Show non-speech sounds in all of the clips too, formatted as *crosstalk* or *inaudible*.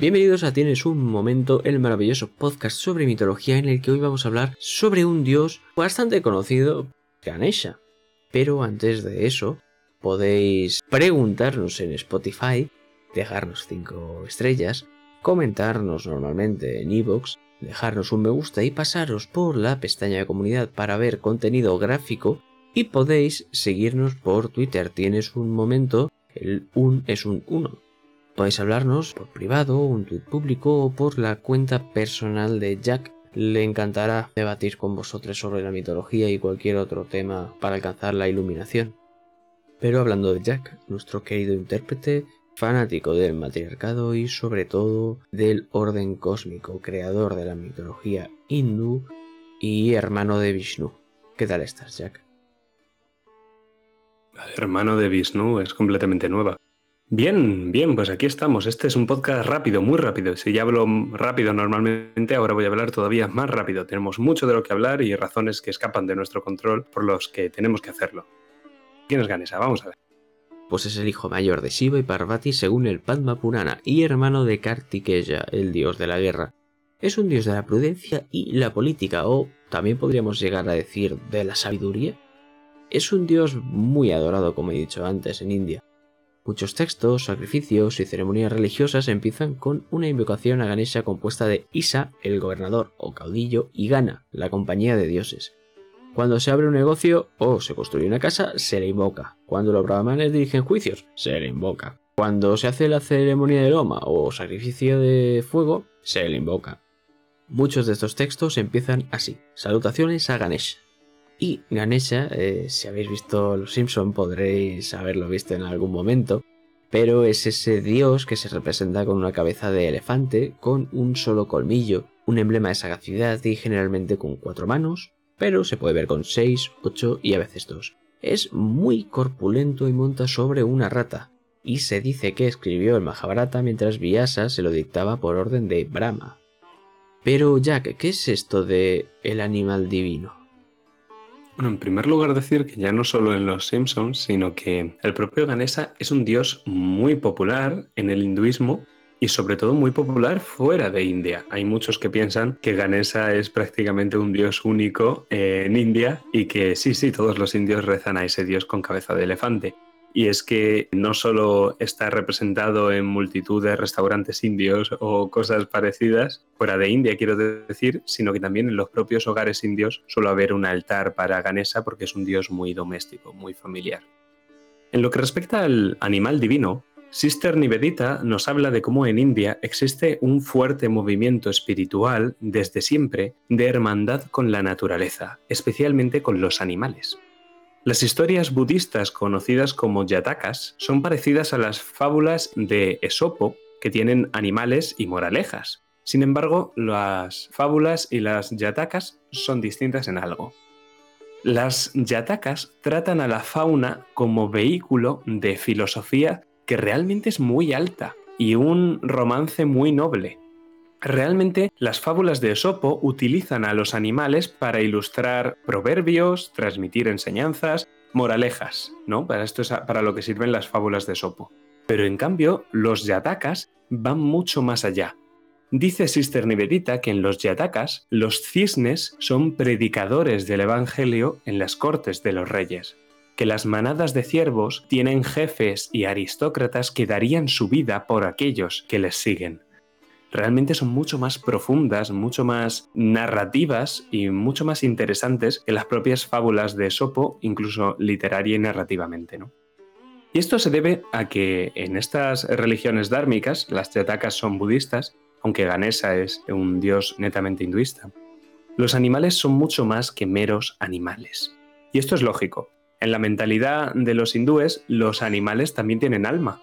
Bienvenidos a Tienes un momento, el maravilloso podcast sobre mitología en el que hoy vamos a hablar sobre un dios bastante conocido, Ganesha. Pero antes de eso, podéis preguntarnos en Spotify, dejarnos 5 estrellas, comentarnos normalmente en iVoox, dejarnos un me gusta y pasaros por la pestaña de comunidad para ver contenido gráfico y podéis seguirnos por Twitter. Tienes un momento, el un es un 1. Podéis hablarnos por privado, un tweet público o por la cuenta personal de Jack. Le encantará debatir con vosotros sobre la mitología y cualquier otro tema para alcanzar la iluminación. Pero hablando de Jack, nuestro querido intérprete, fanático del matriarcado y sobre todo del orden cósmico, creador de la mitología hindú y hermano de Vishnu. ¿Qué tal estás, Jack? Hermano de Vishnu es completamente nueva. Bien, bien, pues aquí estamos. Este es un podcast rápido, muy rápido. Si ya hablo rápido normalmente, ahora voy a hablar todavía más rápido. Tenemos mucho de lo que hablar y razones que escapan de nuestro control por los que tenemos que hacerlo. ¿Quién es Ganesha? Vamos a ver. Pues es el hijo mayor de Shiva y Parvati según el Padma Purana y hermano de Kartikeya, el dios de la guerra. Es un dios de la prudencia y la política, o también podríamos llegar a decir de la sabiduría. Es un dios muy adorado, como he dicho antes, en India. Muchos textos, sacrificios y ceremonias religiosas empiezan con una invocación a Ganesha compuesta de Isa, el gobernador o caudillo, y Gana, la compañía de dioses. Cuando se abre un negocio o se construye una casa, se le invoca. Cuando los brahmanes dirigen juicios, se le invoca. Cuando se hace la ceremonia de loma o sacrificio de fuego, se le invoca. Muchos de estos textos empiezan así. Salutaciones a Ganesha. Y Ganesha, eh, si habéis visto Los Simpson podréis haberlo visto en algún momento, pero es ese dios que se representa con una cabeza de elefante, con un solo colmillo, un emblema de sagacidad y generalmente con cuatro manos, pero se puede ver con seis, ocho y a veces dos. Es muy corpulento y monta sobre una rata, y se dice que escribió el Mahabharata mientras Vyasa se lo dictaba por orden de Brahma. Pero Jack, ¿qué es esto de el animal divino? Bueno, en primer lugar decir que ya no solo en los Simpsons, sino que el propio Ganesha es un dios muy popular en el hinduismo y sobre todo muy popular fuera de India. Hay muchos que piensan que Ganesha es prácticamente un dios único en India y que sí, sí, todos los indios rezan a ese dios con cabeza de elefante y es que no solo está representado en multitud de restaurantes indios o cosas parecidas, fuera de India quiero decir, sino que también en los propios hogares indios suele haber un altar para Ganesha porque es un dios muy doméstico, muy familiar. En lo que respecta al animal divino, Sister Nivedita nos habla de cómo en India existe un fuerte movimiento espiritual desde siempre de hermandad con la naturaleza, especialmente con los animales. Las historias budistas conocidas como yatakas son parecidas a las fábulas de Esopo, que tienen animales y moralejas. Sin embargo, las fábulas y las yatakas son distintas en algo. Las yatakas tratan a la fauna como vehículo de filosofía que realmente es muy alta y un romance muy noble. Realmente las fábulas de Esopo utilizan a los animales para ilustrar proverbios, transmitir enseñanzas, moralejas, ¿no? Para esto es para lo que sirven las fábulas de Esopo. Pero en cambio, los yatakas van mucho más allá. Dice Sister Nivedita que en los yatakas los cisnes son predicadores del Evangelio en las cortes de los reyes, que las manadas de ciervos tienen jefes y aristócratas que darían su vida por aquellos que les siguen realmente son mucho más profundas, mucho más narrativas y mucho más interesantes que las propias fábulas de Sopo, incluso literaria y narrativamente, ¿no? Y esto se debe a que en estas religiones dármicas, las Jatakas son budistas, aunque Ganesha es un dios netamente hinduista, los animales son mucho más que meros animales. Y esto es lógico. En la mentalidad de los hindúes, los animales también tienen alma,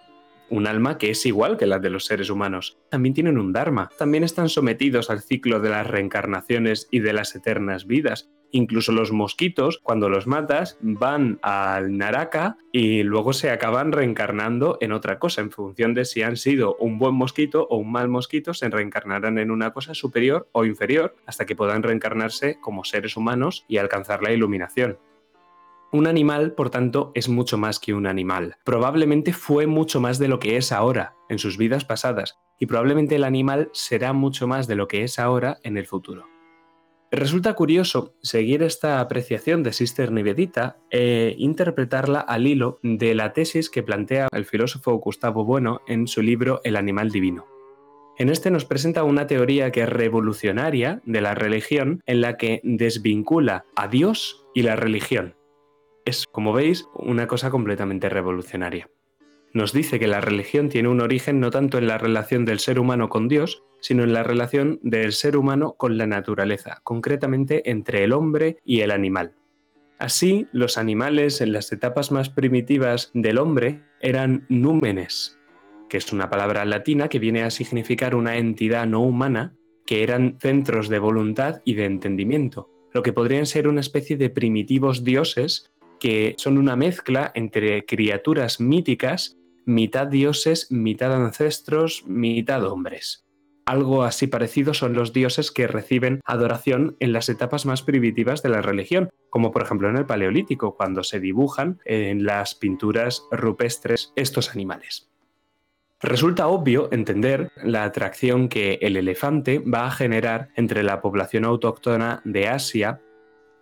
un alma que es igual que la de los seres humanos. También tienen un Dharma, también están sometidos al ciclo de las reencarnaciones y de las eternas vidas. Incluso los mosquitos, cuando los matas, van al Naraka y luego se acaban reencarnando en otra cosa. En función de si han sido un buen mosquito o un mal mosquito, se reencarnarán en una cosa superior o inferior hasta que puedan reencarnarse como seres humanos y alcanzar la iluminación. Un animal, por tanto, es mucho más que un animal. Probablemente fue mucho más de lo que es ahora, en sus vidas pasadas. y probablemente el animal será mucho más de lo que es ahora en el futuro. Resulta curioso seguir esta apreciación de Sister Nivedita e interpretarla al hilo de la tesis que plantea el filósofo Gustavo Bueno en su libro El animal divino. En este nos presenta una teoría que es revolucionaria de la religión en la que desvincula a Dios y la religión. Es, como veis, una cosa completamente revolucionaria. Nos dice que la religión tiene un origen no tanto en la relación del ser humano con Dios, sino en la relación del ser humano con la naturaleza, concretamente entre el hombre y el animal. Así, los animales en las etapas más primitivas del hombre eran númenes, que es una palabra latina que viene a significar una entidad no humana, que eran centros de voluntad y de entendimiento, lo que podrían ser una especie de primitivos dioses que son una mezcla entre criaturas míticas, mitad dioses, mitad ancestros, mitad hombres. Algo así parecido son los dioses que reciben adoración en las etapas más primitivas de la religión, como por ejemplo en el Paleolítico, cuando se dibujan en las pinturas rupestres estos animales. Resulta obvio entender la atracción que el elefante va a generar entre la población autóctona de Asia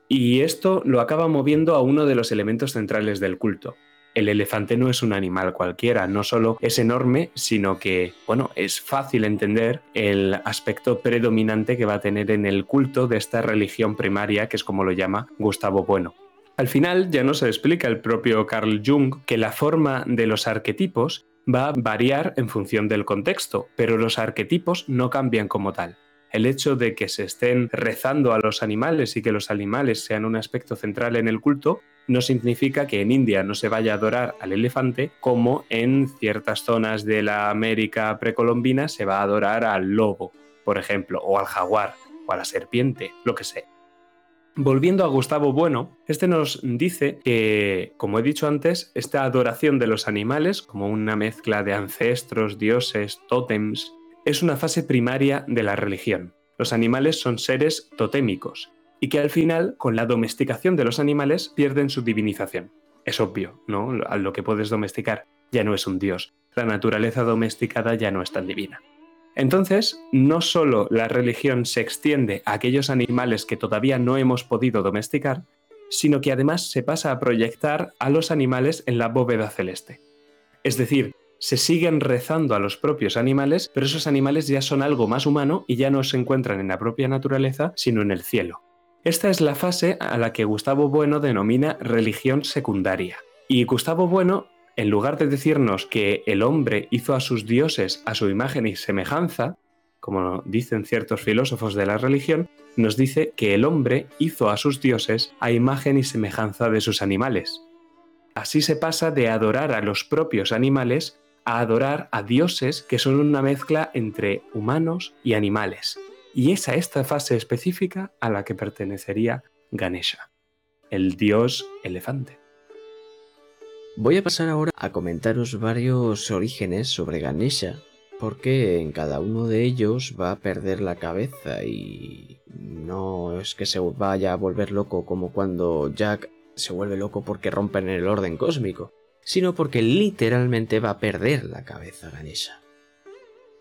y esto lo acaba moviendo a uno de los elementos centrales del culto, el elefante no es un animal cualquiera, no solo es enorme, sino que, bueno, es fácil entender el aspecto predominante que va a tener en el culto de esta religión primaria, que es como lo llama Gustavo Bueno. Al final ya nos explica el propio Carl Jung que la forma de los arquetipos va a variar en función del contexto, pero los arquetipos no cambian como tal. El hecho de que se estén rezando a los animales y que los animales sean un aspecto central en el culto no significa que en India no se vaya a adorar al elefante como en ciertas zonas de la América precolombina se va a adorar al lobo, por ejemplo, o al jaguar, o a la serpiente, lo que sea. Volviendo a Gustavo Bueno, este nos dice que, como he dicho antes, esta adoración de los animales, como una mezcla de ancestros, dioses, tótems, es una fase primaria de la religión. Los animales son seres totémicos, y que al final, con la domesticación de los animales, pierden su divinización. Es obvio, ¿no? A lo que puedes domesticar ya no es un dios. La naturaleza domesticada ya no es tan divina. Entonces, no solo la religión se extiende a aquellos animales que todavía no hemos podido domesticar, sino que además se pasa a proyectar a los animales en la bóveda celeste. Es decir, se siguen rezando a los propios animales, pero esos animales ya son algo más humano y ya no se encuentran en la propia naturaleza, sino en el cielo. Esta es la fase a la que Gustavo Bueno denomina religión secundaria. Y Gustavo Bueno, en lugar de decirnos que el hombre hizo a sus dioses a su imagen y semejanza, como dicen ciertos filósofos de la religión, nos dice que el hombre hizo a sus dioses a imagen y semejanza de sus animales. Así se pasa de adorar a los propios animales a adorar a dioses que son una mezcla entre humanos y animales, y es a esta fase específica a la que pertenecería Ganesha, el dios elefante. Voy a pasar ahora a comentaros varios orígenes sobre Ganesha, porque en cada uno de ellos va a perder la cabeza y no es que se vaya a volver loco como cuando Jack se vuelve loco porque rompen el orden cósmico, sino porque literalmente va a perder la cabeza Ganesha.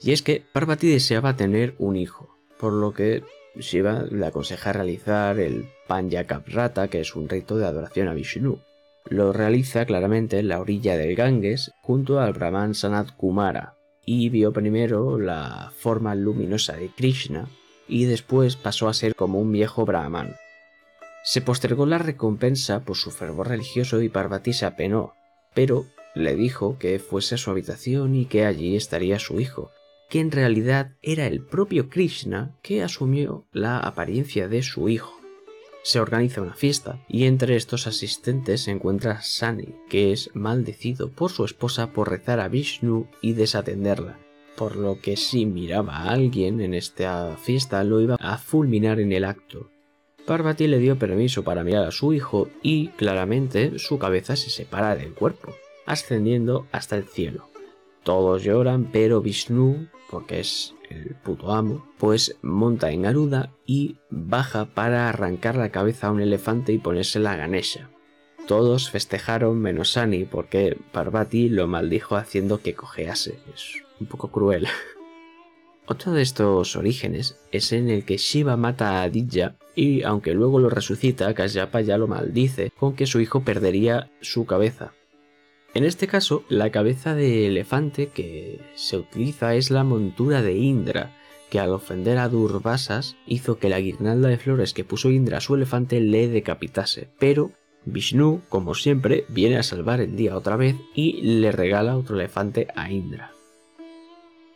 Y es que Parvati deseaba tener un hijo, por lo que Shiva le aconseja realizar el Panyakaprata, que es un rito de adoración a Vishnu. Lo realiza claramente en la orilla del Ganges junto al Brahman Sanat Kumara y vio primero la forma luminosa de Krishna y después pasó a ser como un viejo Brahman. Se postergó la recompensa por su fervor religioso y Parvati se apenó, pero le dijo que fuese a su habitación y que allí estaría su hijo, que en realidad era el propio Krishna que asumió la apariencia de su hijo. Se organiza una fiesta y entre estos asistentes se encuentra Sani, que es maldecido por su esposa por rezar a Vishnu y desatenderla, por lo que si miraba a alguien en esta fiesta lo iba a fulminar en el acto. Parvati le dio permiso para mirar a su hijo y claramente su cabeza se separa del cuerpo, ascendiendo hasta el cielo. Todos lloran, pero Vishnu, porque es el puto amo, pues monta en Garuda y baja para arrancar la cabeza a un elefante y ponerse la Ganesha. Todos festejaron menos Sani porque Parvati lo maldijo haciendo que cojease. Es un poco cruel. *laughs* Otro de estos orígenes es en el que Shiva mata a Aditya y aunque luego lo resucita, Kashyapa ya lo maldice con que su hijo perdería su cabeza. En este caso, la cabeza de elefante que se utiliza es la montura de Indra, que al ofender a Durvasas hizo que la guirnalda de flores que puso Indra a su elefante le decapitase, pero Vishnu, como siempre, viene a salvar el día otra vez y le regala otro elefante a Indra.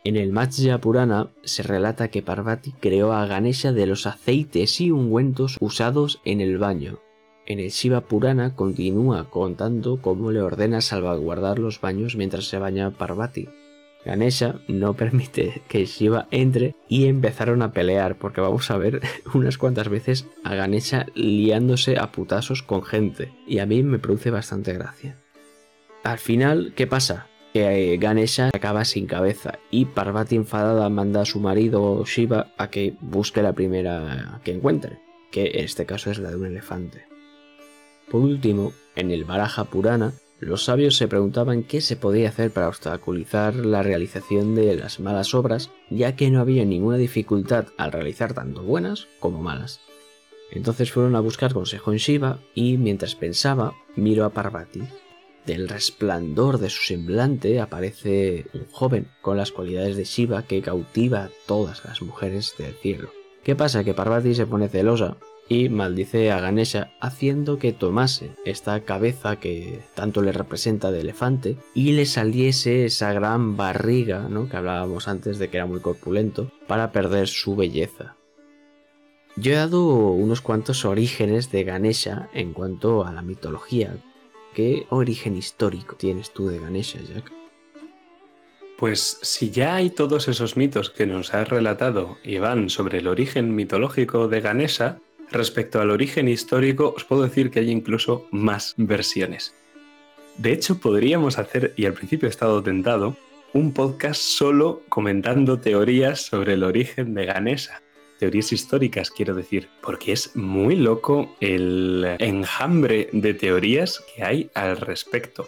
En el Matsya Purana se relata que Parvati creó a Ganesha de los aceites y ungüentos usados en el baño. En el Shiva Purana continúa contando cómo le ordena salvaguardar los baños mientras se baña Parvati. Ganesha no *laughs* permite que Shiva entre y empezaron a pelear porque vamos a ver *laughs* unas cuantas veces a Ganesha liándose a putazos con gente y a mí me produce bastante gracia. Al final, ¿qué pasa? Que eh, Ganesha acaba sin cabeza y Parvati enfadada manda a su marido Shiva a que busque la primera que encuentre, que en este caso es la de un elefante. Por último, en el Baraja Purana, los sabios se preguntaban qué se podía hacer para obstaculizar la realización de las malas obras, ya que no había ninguna dificultad al realizar tanto buenas como malas. Entonces fueron a buscar consejo en Shiva y mientras pensaba, miró a Parvati. Del resplandor de su semblante aparece un joven con las cualidades de Shiva que cautiva a todas las mujeres del cielo. ¿Qué pasa? Que Parvati se pone celosa y maldice a Ganesha haciendo que tomase esta cabeza que tanto le representa de elefante y le saliese esa gran barriga, ¿no? que hablábamos antes de que era muy corpulento, para perder su belleza. Yo he dado unos cuantos orígenes de Ganesha en cuanto a la mitología. ¿Qué origen histórico tienes tú de Ganesha, Jack? Pues si ya hay todos esos mitos que nos has relatado y van sobre el origen mitológico de Ganesha, Respecto al origen histórico, os puedo decir que hay incluso más versiones. De hecho, podríamos hacer, y al principio he estado tentado, un podcast solo comentando teorías sobre el origen de Ganesa. Teorías históricas, quiero decir, porque es muy loco el enjambre de teorías que hay al respecto.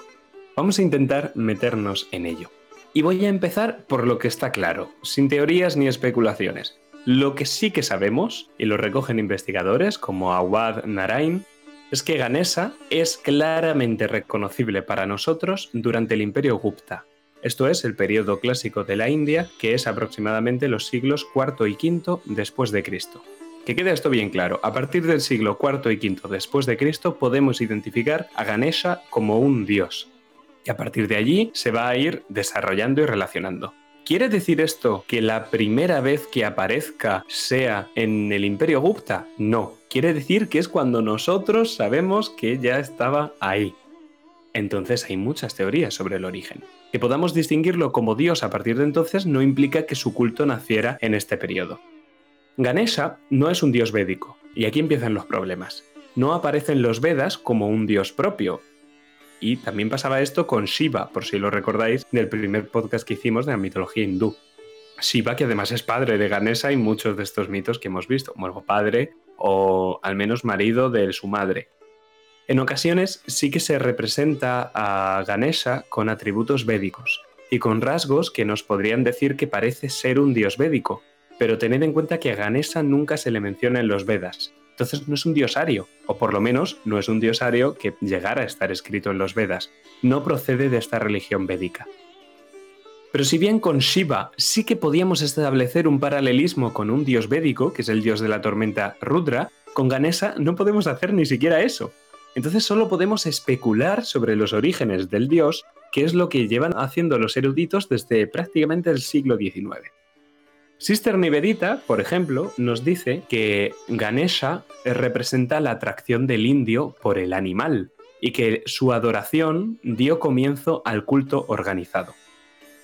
Vamos a intentar meternos en ello. Y voy a empezar por lo que está claro, sin teorías ni especulaciones. Lo que sí que sabemos, y lo recogen investigadores como Awad Narain, es que Ganesa es claramente reconocible para nosotros durante el Imperio Gupta. Esto es el periodo clásico de la India, que es aproximadamente los siglos IV y V después de Cristo. Que quede esto bien claro, a partir del siglo IV y V después de Cristo podemos identificar a Ganesha como un dios. Y a partir de allí se va a ir desarrollando y relacionando. ¿Quiere decir esto que la primera vez que aparezca sea en el Imperio Gupta? No. Quiere decir que es cuando nosotros sabemos que ya estaba ahí. Entonces hay muchas teorías sobre el origen. Que podamos distinguirlo como dios a partir de entonces no implica que su culto naciera en este periodo. Ganesha no es un dios védico, y aquí empiezan los problemas. No aparece en los Vedas como un dios propio, y también pasaba esto con Shiva, por si lo recordáis, del primer podcast que hicimos de la mitología hindú. Shiva, que además es padre de Ganesha y muchos de estos mitos que hemos visto, como padre o al menos marido de su madre. En ocasiones sí que se representa a Ganesha con atributos védicos y con rasgos que nos podrían decir que parece ser un dios védico, pero tened en cuenta que a Ganesha nunca se le menciona en los Vedas, entonces no es un diosario, o por lo menos no es un diosario que llegara a estar escrito en los Vedas. No procede de esta religión védica. Pero si bien con Shiva sí que podíamos establecer un paralelismo con un dios védico, que es el dios de la tormenta Rudra, con Ganesha no podemos hacer ni siquiera eso. Entonces solo podemos especular sobre los orígenes del dios, que es lo que llevan haciendo los eruditos desde prácticamente el siglo XIX. Sister Nivedita, por ejemplo, nos dice que Ganesha representa la atracción del indio por el animal y que su adoración dio comienzo al culto organizado.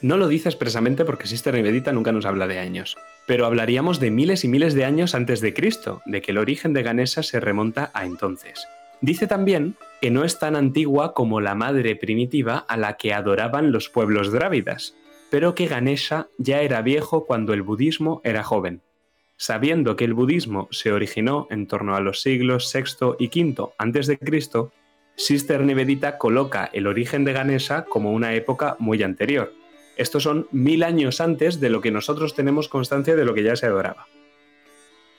No lo dice expresamente porque Sister Nivedita nunca nos habla de años, pero hablaríamos de miles y miles de años antes de Cristo, de que el origen de Ganesha se remonta a entonces. Dice también que no es tan antigua como la madre primitiva a la que adoraban los pueblos drávidas, pero que Ganesha ya era viejo cuando el budismo era joven. Sabiendo que el budismo se originó en torno a los siglos VI y V a.C., Sister Nivedita coloca el origen de Ganesha como una época muy anterior. Estos son mil años antes de lo que nosotros tenemos constancia de lo que ya se adoraba.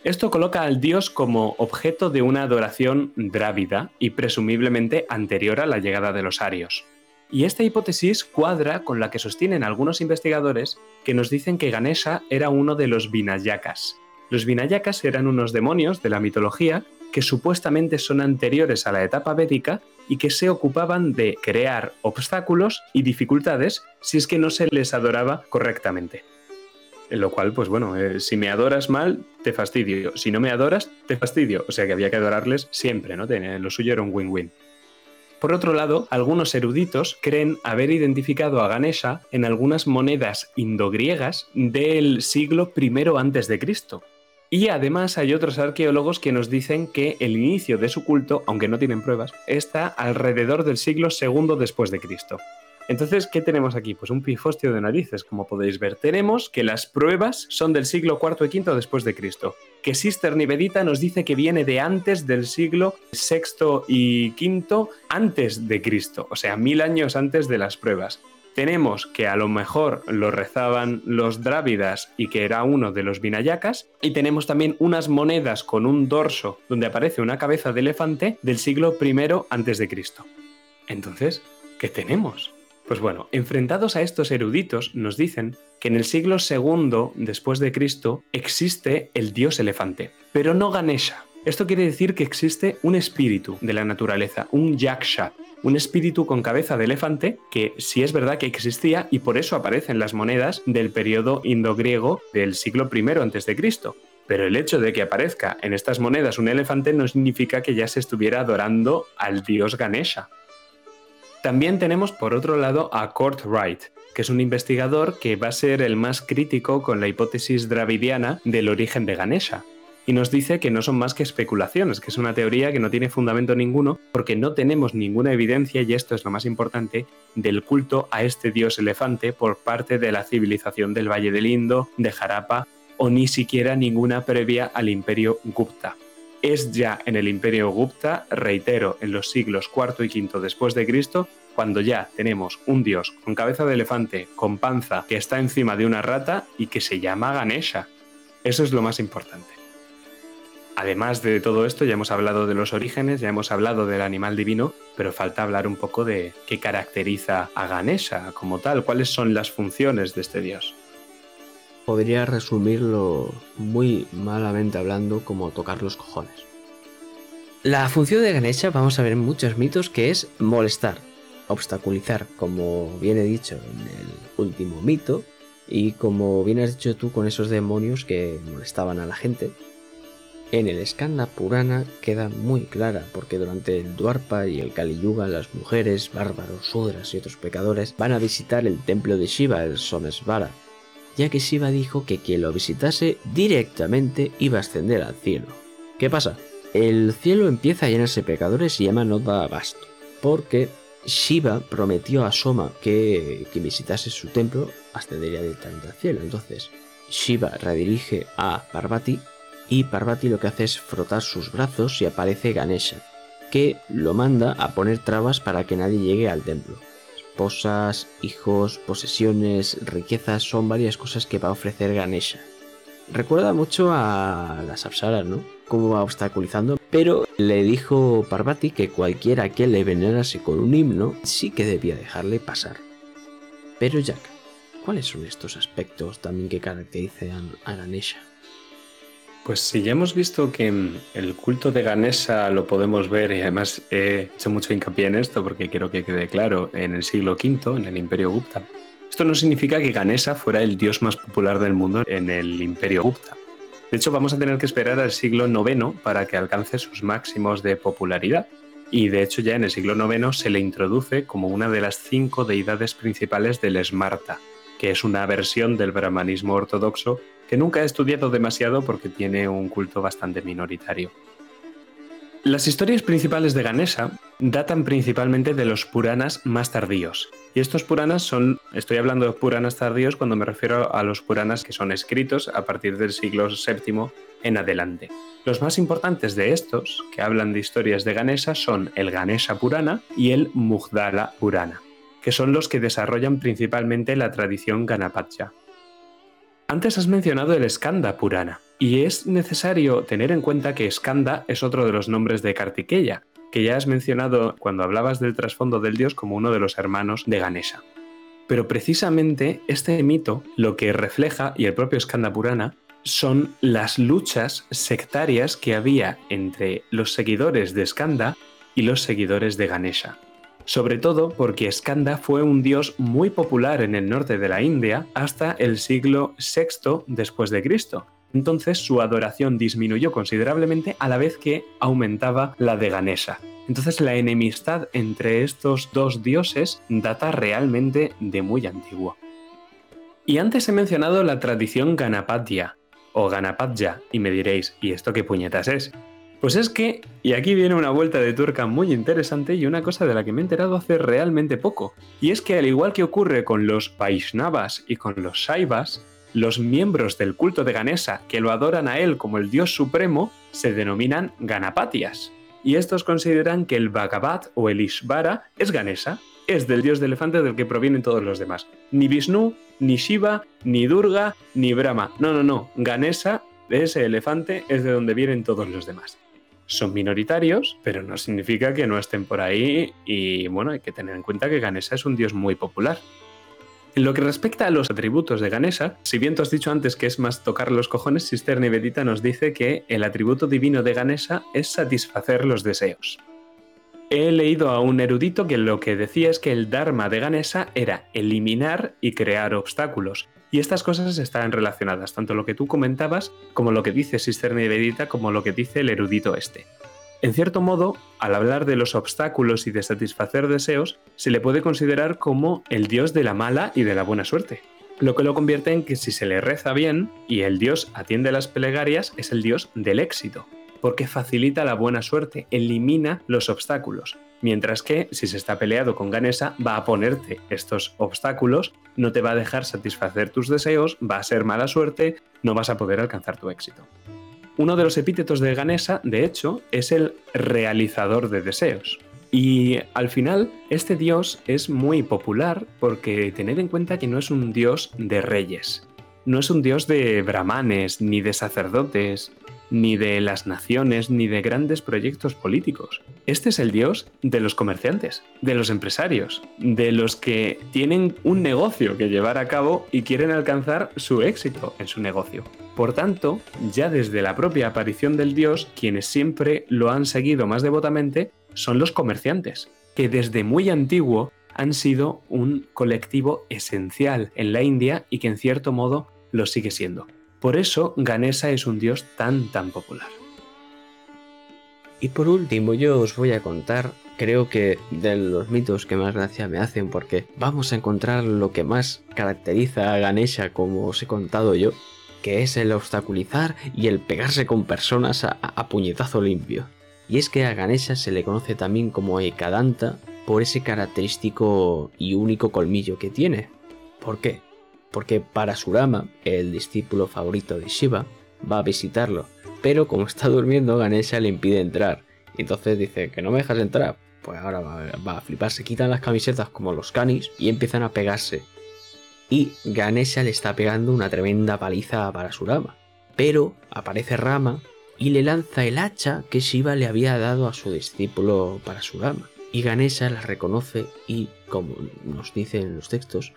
Esto coloca al dios como objeto de una adoración drávida y presumiblemente anterior a la llegada de los arios. Y esta hipótesis cuadra con la que sostienen algunos investigadores que nos dicen que Ganesha era uno de los Vinayakas. Los Vinayakas eran unos demonios de la mitología que supuestamente son anteriores a la etapa védica y que se ocupaban de crear obstáculos y dificultades si es que no se les adoraba correctamente. En lo cual, pues bueno, eh, si me adoras mal, te fastidio. Si no me adoras, te fastidio. O sea que había que adorarles siempre, ¿no? Lo suyo era un win-win. Por otro lado, algunos eruditos creen haber identificado a Ganesha en algunas monedas indogriegas del siglo I Cristo. Y además hay otros arqueólogos que nos dicen que el inicio de su culto, aunque no tienen pruebas, está alrededor del siglo II después de Cristo. Entonces, ¿qué tenemos aquí? Pues un pifostio de narices, como podéis ver. Tenemos que las pruebas son del siglo IV y V después de Cristo. Que Sister Nivedita nos dice que viene de antes del siglo VI y V antes de Cristo, o sea, mil años antes de las pruebas. Tenemos que a lo mejor lo rezaban los drávidas y que era uno de los vinayacas. Y tenemos también unas monedas con un dorso donde aparece una cabeza de elefante del siglo I antes de Cristo. Entonces, ¿qué tenemos? Pues bueno, enfrentados a estos eruditos, nos dicen que en el siglo II después de Cristo existe el dios elefante, pero no Ganesha. Esto quiere decir que existe un espíritu de la naturaleza, un yaksha, un espíritu con cabeza de elefante que sí es verdad que existía y por eso aparecen las monedas del periodo indogriego del siglo I Cristo. Pero el hecho de que aparezca en estas monedas un elefante no significa que ya se estuviera adorando al dios Ganesha. También tenemos por otro lado a Kurt Wright, que es un investigador que va a ser el más crítico con la hipótesis dravidiana del origen de Ganesha. Y nos dice que no son más que especulaciones, que es una teoría que no tiene fundamento ninguno, porque no tenemos ninguna evidencia, y esto es lo más importante, del culto a este dios elefante por parte de la civilización del Valle del Indo, de Harappa, o ni siquiera ninguna previa al imperio Gupta es ya en el imperio Gupta, reitero, en los siglos IV y V después de Cristo, cuando ya tenemos un dios con cabeza de elefante, con panza, que está encima de una rata y que se llama Ganesha. Eso es lo más importante. Además de todo esto, ya hemos hablado de los orígenes, ya hemos hablado del animal divino, pero falta hablar un poco de qué caracteriza a Ganesha como tal, cuáles son las funciones de este dios podría resumirlo muy malamente hablando como tocar los cojones. La función de Ganesha vamos a ver en muchos mitos que es molestar, obstaculizar, como viene dicho en el último mito, y como bien has dicho tú con esos demonios que molestaban a la gente. En el Skanda Purana queda muy clara porque durante el Dwarpa y el Kali Yuga las mujeres, bárbaros, sudras y otros pecadores van a visitar el templo de Shiva, el Somesvara, ya que Shiva dijo que quien lo visitase directamente iba a ascender al cielo. ¿Qué pasa? El cielo empieza a llenarse de pecadores y llama no da abasto, porque Shiva prometió a Soma que quien visitase su templo ascendería directamente al cielo. Entonces, Shiva redirige a Parvati y Parvati lo que hace es frotar sus brazos y aparece Ganesha, que lo manda a poner trabas para que nadie llegue al templo esposas, hijos, posesiones, riquezas, son varias cosas que va a ofrecer Ganesha. Recuerda mucho a las Apsaras, ¿no? Cómo va obstaculizando, pero le dijo Parvati que cualquiera que le venerase con un himno sí que debía dejarle pasar. Pero Jack, ¿cuáles son estos aspectos también que caracterizan a Ganesha? Pues si ya hemos visto que el culto de Ganesha lo podemos ver, y además he hecho mucho hincapié en esto porque quiero que quede claro, en el siglo V, en el imperio Gupta. Esto no significa que Ganesha fuera el dios más popular del mundo en el imperio Gupta. De hecho, vamos a tener que esperar al siglo IX para que alcance sus máximos de popularidad. Y de hecho ya en el siglo IX se le introduce como una de las cinco deidades principales del Smarta, que es una versión del brahmanismo ortodoxo que nunca he estudiado demasiado porque tiene un culto bastante minoritario. Las historias principales de Ganesha datan principalmente de los Puranas más tardíos. Y estos Puranas son, estoy hablando de Puranas tardíos cuando me refiero a los Puranas que son escritos a partir del siglo VII en adelante. Los más importantes de estos, que hablan de historias de Ganesha, son el Ganesha Purana y el Mugdala Purana. que son los que desarrollan principalmente la tradición Ganapatya. Antes has mencionado el Skanda Purana, y es necesario tener en cuenta que Skanda es otro de los nombres de Kartikeya, que ya has mencionado cuando hablabas del trasfondo del dios como uno de los hermanos de Ganesha. Pero precisamente este mito lo que refleja, y el propio Skanda Purana, son las luchas sectarias que había entre los seguidores de Skanda y los seguidores de Ganesha. Sobre todo porque Skanda fue un dios muy popular en el norte de la India hasta el siglo VI después de Cristo, entonces su adoración disminuyó considerablemente a la vez que aumentaba la de Ganesha. Entonces la enemistad entre estos dos dioses data realmente de muy antiguo. Y antes he mencionado la tradición Ganapatya, o Ganapatya, y me diréis, ¿y esto qué puñetas es? Pues es que, y aquí viene una vuelta de tuerca muy interesante y una cosa de la que me he enterado hace realmente poco, y es que al igual que ocurre con los Vaishnavas y con los Shaivas, los miembros del culto de Ganesha que lo adoran a él como el dios supremo se denominan Ganapatias. Y estos consideran que el Bhagavat o el Ishvara es Ganesha, es del dios de elefante del que provienen todos los demás. Ni Vishnu, ni Shiva, ni Durga, ni Brahma. No, no, no. Ganesha, ese elefante, es de donde vienen todos los demás. Son minoritarios, pero no significa que no estén por ahí y bueno, hay que tener en cuenta que Ganesha es un dios muy popular. En lo que respecta a los atributos de Ganesha, si bien tú has dicho antes que es más tocar los cojones, Sister Nivedita nos dice que el atributo divino de Ganesha es satisfacer los deseos. He leído a un erudito que lo que decía es que el Dharma de Ganesha era eliminar y crear obstáculos. Y estas cosas están relacionadas, tanto lo que tú comentabas como lo que dice Sister Nivedita como lo que dice el erudito este. En cierto modo, al hablar de los obstáculos y de satisfacer deseos, se le puede considerar como el dios de la mala y de la buena suerte, lo que lo convierte en que si se le reza bien y el dios atiende las plegarias, es el dios del éxito, porque facilita la buena suerte, elimina los obstáculos. Mientras que si se está peleado con Ganesa, va a ponerte estos obstáculos, no te va a dejar satisfacer tus deseos, va a ser mala suerte, no vas a poder alcanzar tu éxito. Uno de los epítetos de Ganesa, de hecho, es el realizador de deseos. Y al final, este dios es muy popular porque tened en cuenta que no es un dios de reyes, no es un dios de brahmanes, ni de sacerdotes, ni de las naciones, ni de grandes proyectos políticos. Este es el dios de los comerciantes, de los empresarios, de los que tienen un negocio que llevar a cabo y quieren alcanzar su éxito en su negocio. Por tanto, ya desde la propia aparición del dios, quienes siempre lo han seguido más devotamente son los comerciantes, que desde muy antiguo han sido un colectivo esencial en la India y que en cierto modo lo sigue siendo. Por eso Ganesa es un dios tan tan popular. Y por último yo os voy a contar, creo que de los mitos que más gracia me hacen porque vamos a encontrar lo que más caracteriza a Ganesha como os he contado yo, que es el obstaculizar y el pegarse con personas a, puñetazo limpio. Y es que a Ganesha se le conoce también como Ekadanta por ese característico y único colmillo que tiene. ¿Por qué? Porque Parasurama, el discípulo favorito de Shiva, va a visitarlo, pero como está durmiendo, Ganesha le impide entrar. Entonces dice que no me dejas entrar. Pues ahora va, a flipar, se quitan las camisetas como los canis y empiezan a pegarse. Y Ganesha le está pegando una tremenda paliza a Parasurama. Pero aparece Rama y le lanza el hacha que Shiva le había dado a su discípulo Parasurama. Y Ganesha la reconoce y, como nos dicen los textos,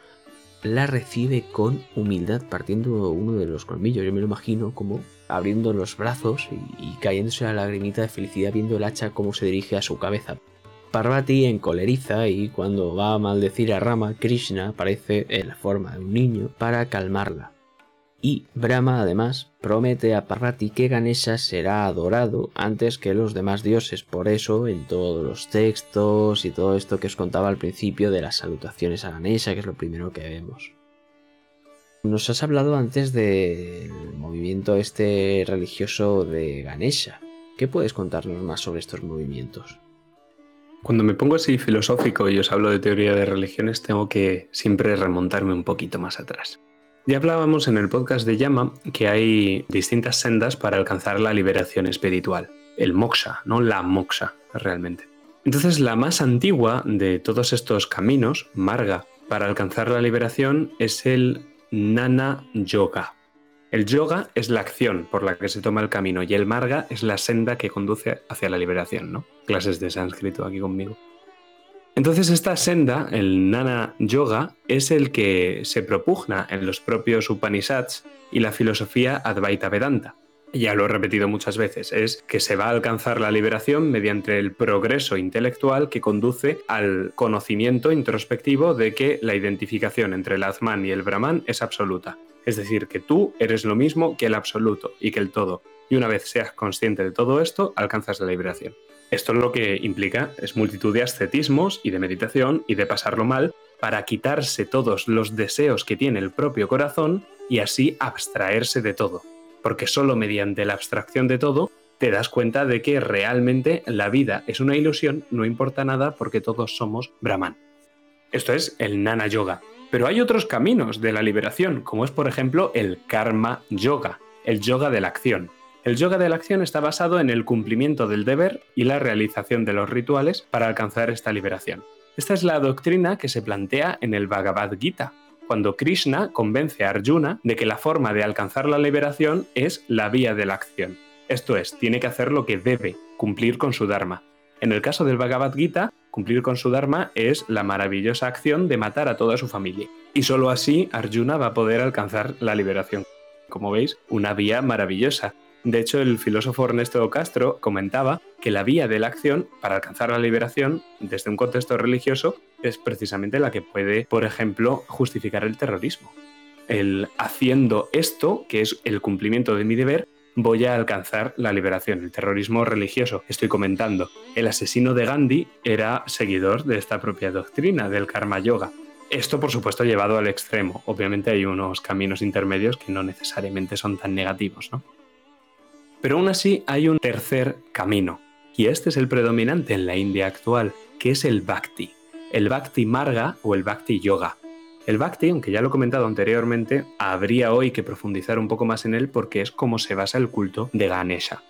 la recibe con humildad partiendo uno de los colmillos. Yo me lo imagino como abriendo los brazos y, cayéndose la lagrimita de felicidad viendo el hacha cómo se dirige a su cabeza. Parvati encoleriza y cuando va a maldecir a Rama, Krishna aparece en la forma de un niño para calmarla. Y Brahma además promete a Parvati que Ganesha será adorado antes que los demás dioses, por eso en todos los textos y todo esto que os contaba al principio de las salutaciones a Ganesha, que es lo primero que vemos. Nos has hablado antes del movimiento este religioso de Ganesha. ¿Qué puedes contarnos más sobre estos movimientos? Cuando me pongo así filosófico y os hablo de teoría de religiones, tengo que siempre remontarme un poquito más atrás. Ya hablábamos en el podcast de Yama que hay distintas sendas para alcanzar la liberación espiritual, el moksha, no la moksha realmente. Entonces la más antigua de todos estos caminos, Marga, para alcanzar la liberación es el Nana Yoga. El yoga es la acción por la que se toma el camino y el marga es la senda que conduce hacia la liberación, ¿no? Clases de sánscrito aquí conmigo. Entonces esta senda, el Nana Yoga, es el que se propugna en los propios Upanishads y la filosofía Advaita Vedanta. Ya lo he repetido muchas veces, es que se va a alcanzar la liberación mediante el progreso intelectual que conduce al conocimiento introspectivo de que la identificación entre el Atman y el Brahman es absoluta. Es decir, que tú eres lo mismo que el absoluto y que el todo. Y una vez seas consciente de todo esto, alcanzas la liberación. Esto lo que implica es multitud de ascetismos y de meditación y de pasarlo mal para quitarse todos los deseos que tiene el propio corazón y así abstraerse de todo. Porque solo mediante la abstracción de todo te das cuenta de que realmente la vida es una ilusión, no importa nada porque todos somos Brahman. Esto es el Nana Yoga. Pero hay otros caminos de la liberación, como es por ejemplo el Karma Yoga, el yoga de la acción. El yoga de la acción está basado en el cumplimiento del deber y la realización de los rituales para alcanzar esta liberación. Esta es la doctrina que se plantea en el Bhagavad Gita, cuando Krishna convence a Arjuna de que la forma de alcanzar la liberación es la vía de la acción. Esto es, tiene que hacer lo que debe, cumplir con su Dharma. En el caso del Bhagavad Gita, cumplir con su Dharma es la maravillosa acción de matar a toda su familia. Y solo así Arjuna va a poder alcanzar la liberación. Como veis, una vía maravillosa, de hecho, el filósofo Ernesto Castro comentaba que la vía de la acción para alcanzar la liberación desde un contexto religioso es precisamente la que puede, por ejemplo, justificar el terrorismo. El haciendo esto, que es el cumplimiento de mi deber, voy a alcanzar la liberación. El terrorismo religioso, estoy comentando. El asesino de Gandhi era seguidor de esta propia doctrina, del karma yoga. Esto, por supuesto, llevado al extremo. Obviamente hay unos caminos intermedios que no necesariamente son tan negativos, ¿no? Pero aún así hay un tercer camino, y este es el predominante en la India actual, que es el Bhakti, el Bhakti Marga o el Bhakti Yoga. El Bhakti, aunque ya lo he comentado anteriormente, habría hoy que profundizar un poco más en él porque es como se basa el culto de Ganesha.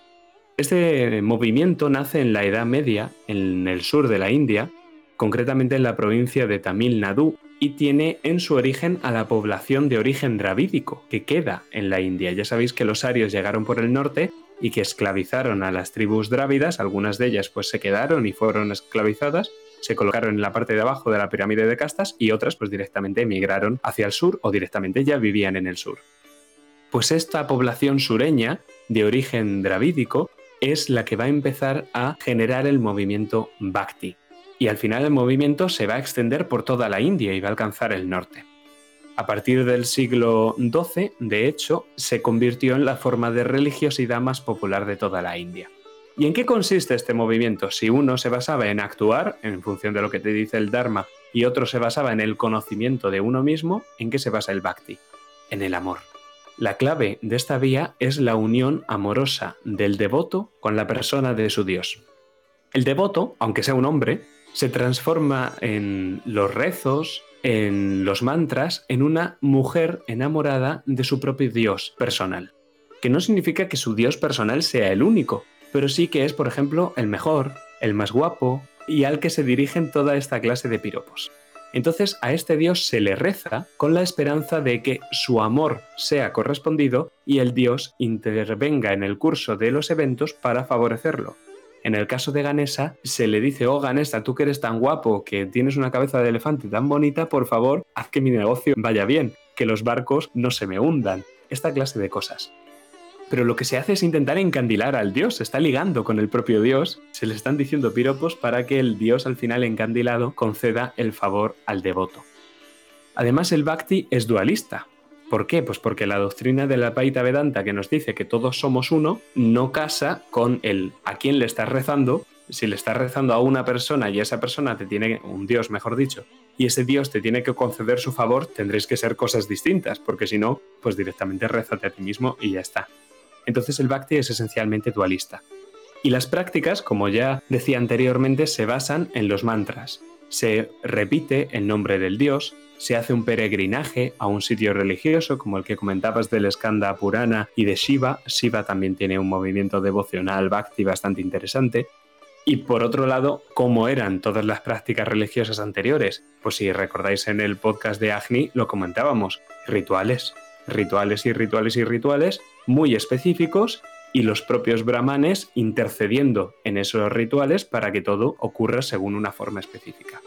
Este movimiento nace en la Edad Media, en el sur de la India, concretamente en la provincia de Tamil Nadu, y tiene en su origen a la población de origen dravídico que queda en la India. Ya sabéis que los arios llegaron por el norte y que esclavizaron a las tribus drávidas, algunas de ellas pues se quedaron y fueron esclavizadas, se colocaron en la parte de abajo de la pirámide de castas y otras pues directamente emigraron hacia el sur o directamente ya vivían en el sur. Pues esta población sureña de origen dravídico es la que va a empezar a generar el movimiento Bhakti, y al final el movimiento se va a extender por toda la India y va a alcanzar el norte. A partir del siglo XII, de hecho, se convirtió en la forma de religiosidad más popular de toda la India. ¿Y en qué consiste este movimiento? Si uno se basaba en actuar, en función de lo que te dice el Dharma, y otro se basaba en el conocimiento de uno mismo, ¿en qué se basa el Bhakti? En el amor. La clave de esta vía es la unión amorosa del devoto con la persona de su Dios. El devoto, aunque sea un hombre, se transforma en los rezos, en los mantras, en una mujer enamorada de su propio Dios personal. Que no significa que su Dios personal sea el único, pero sí que es, por ejemplo, el mejor, el más guapo y al que se dirigen toda esta clase de piropos. Entonces a este Dios se le reza con la esperanza de que su amor sea correspondido y el Dios intervenga en el curso de los eventos para favorecerlo. En el caso de Ganesa, se le dice, oh Ganesa, tú que eres tan guapo, que tienes una cabeza de elefante tan bonita, por favor, haz que mi negocio vaya bien, que los barcos no se me hundan. Esta clase de cosas. Pero lo que se hace es intentar encandilar al dios, se está ligando con el propio dios, se le están diciendo piropos para que el dios al final encandilado conceda el favor al devoto. Además el bhakti es dualista, ¿Por qué? Pues porque la doctrina de la Paita Vedanta que nos dice que todos somos uno no casa con el a quién le estás rezando. Si le estás rezando a una persona y esa persona te tiene, un Dios mejor dicho, y ese Dios te tiene que conceder su favor, tendréis que ser cosas distintas, porque si no, pues directamente rézate a ti mismo y ya está. Entonces el Bhakti es esencialmente dualista. Y las prácticas, como ya decía anteriormente, se basan en los mantras. Se repite el nombre del Dios, se hace un peregrinaje a un sitio religioso como el que comentabas del Skanda Purana y de Shiva. Shiva también tiene un movimiento devocional bhakti bastante interesante. Y por otro lado, ¿cómo eran todas las prácticas religiosas anteriores? Pues si recordáis en el podcast de Agni lo comentábamos, rituales, rituales y rituales y rituales muy específicos y los propios brahmanes intercediendo en esos rituales para que todo ocurra según una forma específica.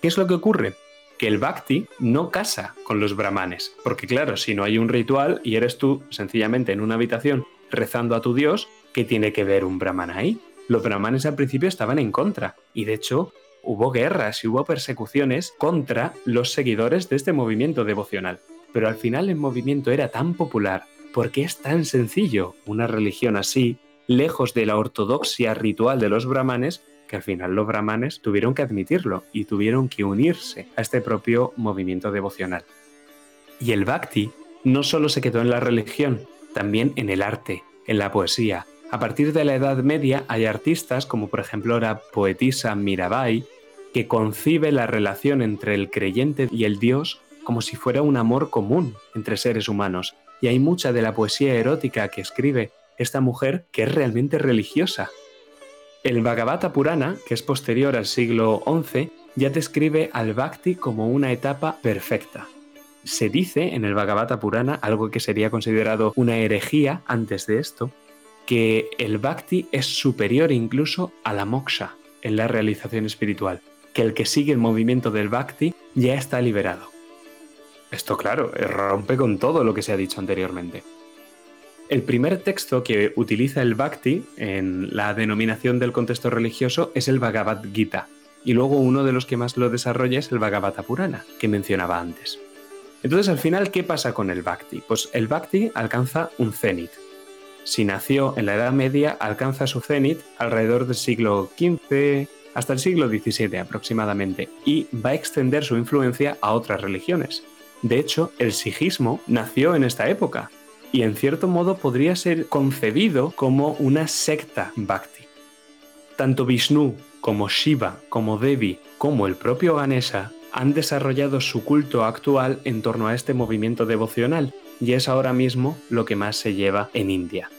¿Qué es lo que ocurre? Que el bhakti no casa con los brahmanes, porque claro, si no hay un ritual y eres tú sencillamente en una habitación rezando a tu dios, ¿qué tiene que ver un brahman ahí? los brahmanes al principio estaban en contra y de hecho hubo guerras y hubo persecuciones contra los seguidores de este movimiento devocional. Pero al final el movimiento era tan popular porque es tan sencillo una religión así, lejos de la ortodoxia ritual de los brahmanes, que al final los brahmanes tuvieron que admitirlo y tuvieron que unirse a este propio movimiento devocional. Y el bhakti no solo se quedó en la religión, también en el arte, en la poesía, a partir de la Edad Media hay artistas, como por ejemplo la poetisa Mirabai, que concibe la relación entre el creyente y el Dios como si fuera un amor común entre seres humanos. Y hay mucha de la poesía erótica que escribe esta mujer que es realmente religiosa. El Bhagavata Purana, que es posterior al siglo XI, ya describe al Bhakti como una etapa perfecta. Se dice en el Bhagavata Purana, algo que sería considerado una herejía antes de esto, que el bhakti es superior incluso a la moksha en la realización espiritual, que el que sigue el movimiento del bhakti ya está liberado. Esto, claro, rompe con todo lo que se ha dicho anteriormente. El primer texto que utiliza el bhakti en la denominación del contexto religioso es el Bhagavad Gita, y luego uno de los que más lo desarrolla es el Bhagavata Purana, que mencionaba antes. Entonces, al final, ¿qué pasa con el bhakti? Pues el bhakti alcanza un cenit, si nació en la Edad Media, alcanza su cenit alrededor del siglo XV hasta el siglo XVII aproximadamente y va a extender su influencia a otras religiones. De hecho, el sijismo nació en esta época y en cierto modo podría ser concebido como una secta bhakti. Tanto Vishnu como Shiva, como Devi, como el propio Ganesha han desarrollado su culto actual en torno a este movimiento devocional y es ahora mismo lo que más se lleva en India.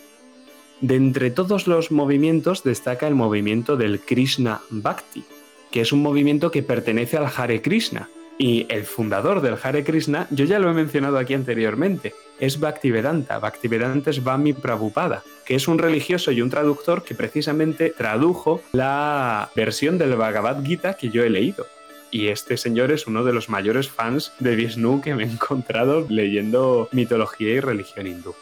De entre todos los movimientos destaca el movimiento del Krishna Bhakti, que es un movimiento que pertenece al Hare Krishna. Y el fundador del Hare Krishna, yo ya lo he mencionado aquí anteriormente, es Bhaktivedanta. Bhaktivedanta es Vami Prabhupada, que es un religioso y un traductor que precisamente tradujo la versión del Bhagavad Gita que yo he leído. Y este señor es uno de los mayores fans de Vishnu que me he encontrado leyendo mitología y religión hindú.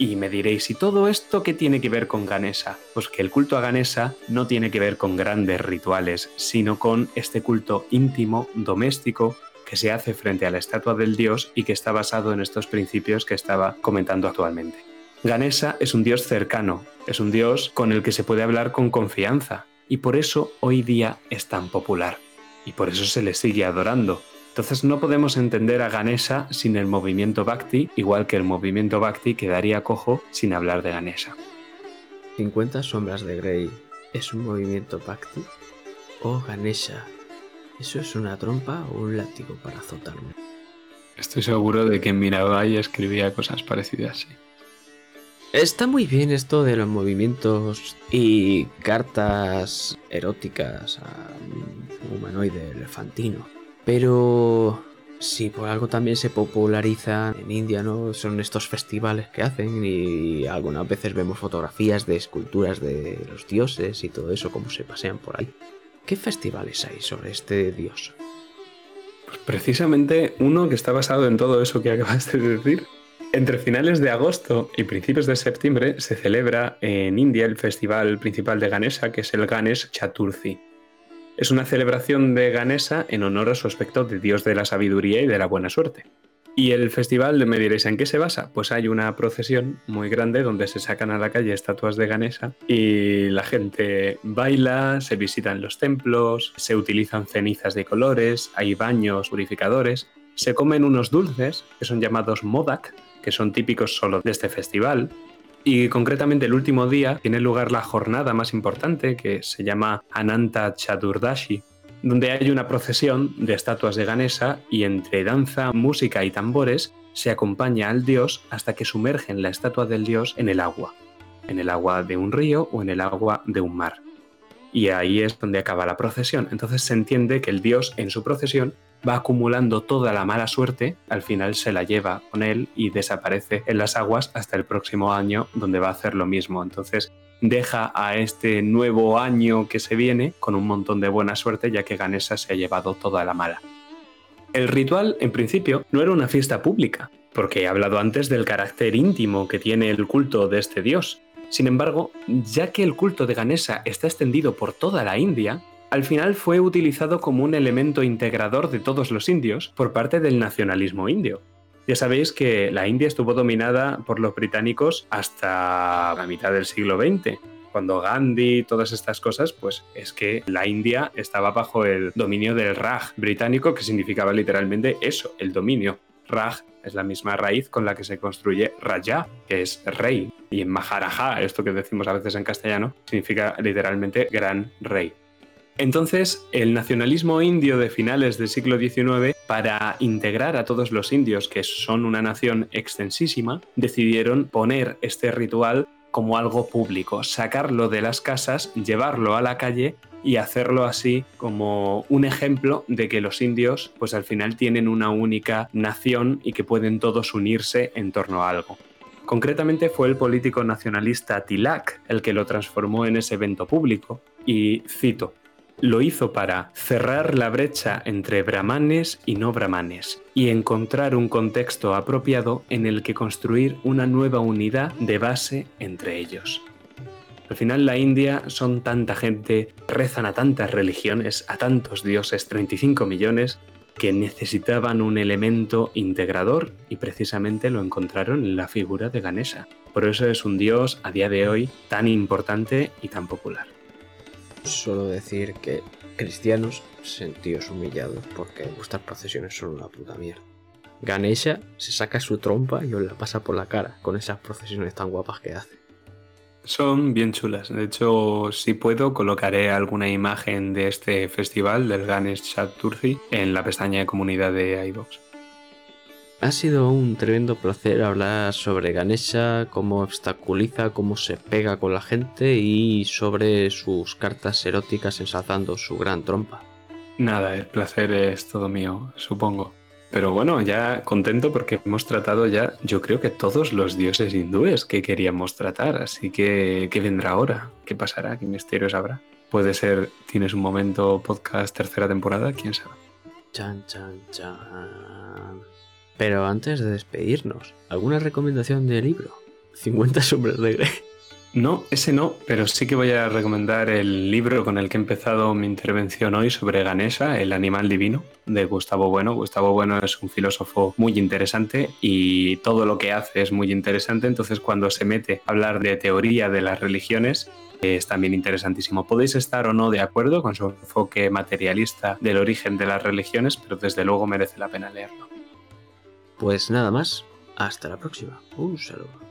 Y me diréis, ¿y todo esto qué tiene que ver con Ganesha? Pues que el culto a Ganesha no tiene que ver con grandes rituales, sino con este culto íntimo, doméstico, que se hace frente a la estatua del dios y que está basado en estos principios que estaba comentando actualmente. Ganesha es un dios cercano, es un dios con el que se puede hablar con confianza, y por eso hoy día es tan popular, y por eso se le sigue adorando, entonces no podemos entender a Ganesha sin el movimiento Bhakti, igual que el movimiento Bhakti quedaría cojo sin hablar de Ganesha. 50 sombras de Grey es un movimiento Bhakti o Ganesha. ¿Eso es una trompa o un látigo para azotarme? Estoy seguro de que Mirabai escribía cosas parecidas, sí. Está muy bien esto de los movimientos y cartas eróticas a un humanoide elefantino. Pero si por algo también se populariza en India, ¿no? Son estos festivales que hacen y algunas veces vemos fotografías de esculturas de los dioses y todo eso, como se pasean por ahí. ¿Qué festivales hay sobre este dios? Pues precisamente uno que está basado en todo eso que *laughs* acabas de decir. Entre finales de agosto y principios de septiembre se celebra en India el festival principal de Ganesha, que es el Ganesh Chaturthi. Es una celebración de Ganesa en honor a su aspecto de dios de la sabiduría y de la buena suerte. Y el festival, me diréis, ¿en qué se basa? Pues hay una procesión muy grande donde se sacan a la calle estatuas de Ganesa y la gente baila, se visitan los templos, se utilizan cenizas de colores, hay baños purificadores, se comen unos dulces que son llamados modak, que son típicos solo de este festival, y concretamente el último día tiene lugar la jornada más importante que se llama Ananta Chaturdashi, donde hay una procesión de estatuas de Ganesha y entre danza, música y tambores se acompaña al dios hasta que sumergen la estatua del dios en el agua, en el agua de un río o en el agua de un mar. y ahí es donde acaba la procesión. Entonces se entiende que el dios en su procesión va acumulando toda la mala suerte, al final se la lleva con él y desaparece en las aguas hasta el próximo año donde va a hacer lo mismo. Entonces deja a este nuevo año que se viene con un montón de buena suerte ya que Ganesha se ha llevado toda la mala. El ritual, en principio, no era una fiesta pública, porque he hablado antes del carácter íntimo que tiene el culto de este dios. Sin embargo, ya que el culto de Ganesha está extendido por toda la India, al final fue utilizado como un elemento integrador de todos los indios por parte del nacionalismo indio. Ya sabéis que la India estuvo dominada por los británicos hasta la mitad del siglo XX. Cuando Gandhi todas estas cosas, pues es que la India estaba bajo el dominio del Raj británico, que significaba literalmente eso, el dominio. Raj es la misma raíz con la que se construye Raja, que es rey. Y en Maharaja, esto que decimos a veces en castellano, significa literalmente gran rey. Entonces, el nacionalismo indio de finales del siglo XIX, para integrar a todos los indios, que son una nación extensísima, decidieron poner este ritual como algo público, sacarlo de las casas, llevarlo a la calle y hacerlo así como un ejemplo de que los indios pues al final tienen una única nación y que pueden todos unirse en torno a algo. Concretamente fue el político nacionalista Tilak el que lo transformó en ese evento público y cito, lo hizo para cerrar la brecha entre brahmanes y no brahmanes y encontrar un contexto apropiado en el que construir una nueva unidad de base entre ellos. Al final la India son tanta gente, rezan a tantas religiones, a tantos dioses, 35 millones, que necesitaban un elemento integrador y precisamente lo encontraron en la figura de Ganesha. Por eso es un dios a día de hoy tan importante y tan popular. Solo decir que cristianos sentíos humillados porque vuestras procesiones son una puta mierda. Ganesha se saca su trompa y os la pasa por la cara con esas procesiones tan guapas que hace. Son bien chulas. De hecho, si puedo, colocaré alguna imagen de este festival del Ganesh Chaturthi en la pestaña de comunidad de iVoox. Ha sido un tremendo placer hablar sobre Ganesha, cómo obstaculiza, cómo se pega con la gente y sobre sus cartas eróticas ensalzando su gran trompa. Nada, el placer es todo mío, supongo. Pero bueno, ya contento porque hemos tratado ya, yo creo que todos los dioses hindúes que queríamos tratar. Así que, ¿qué vendrá ahora? ¿Qué pasará? ¿Qué misterios habrá? Puede ser, tienes un momento podcast tercera temporada, quién sabe. Chan, chan, chan. Pero antes de despedirnos, ¿alguna recomendación de libro? 50 sombras de Grey. No, ese no, pero sí que voy a recomendar el libro con el que he empezado mi intervención hoy sobre Ganesha, El animal divino, de Gustavo Bueno. Gustavo Bueno es un filósofo muy interesante y todo lo que hace es muy interesante, entonces cuando se mete a hablar de teoría de las religiones, es también interesantísimo. Podéis estar o no de acuerdo con su enfoque materialista del origen de las religiones, pero desde luego merece la pena leerlo. Pues nada más, hasta la próxima. Un saludo.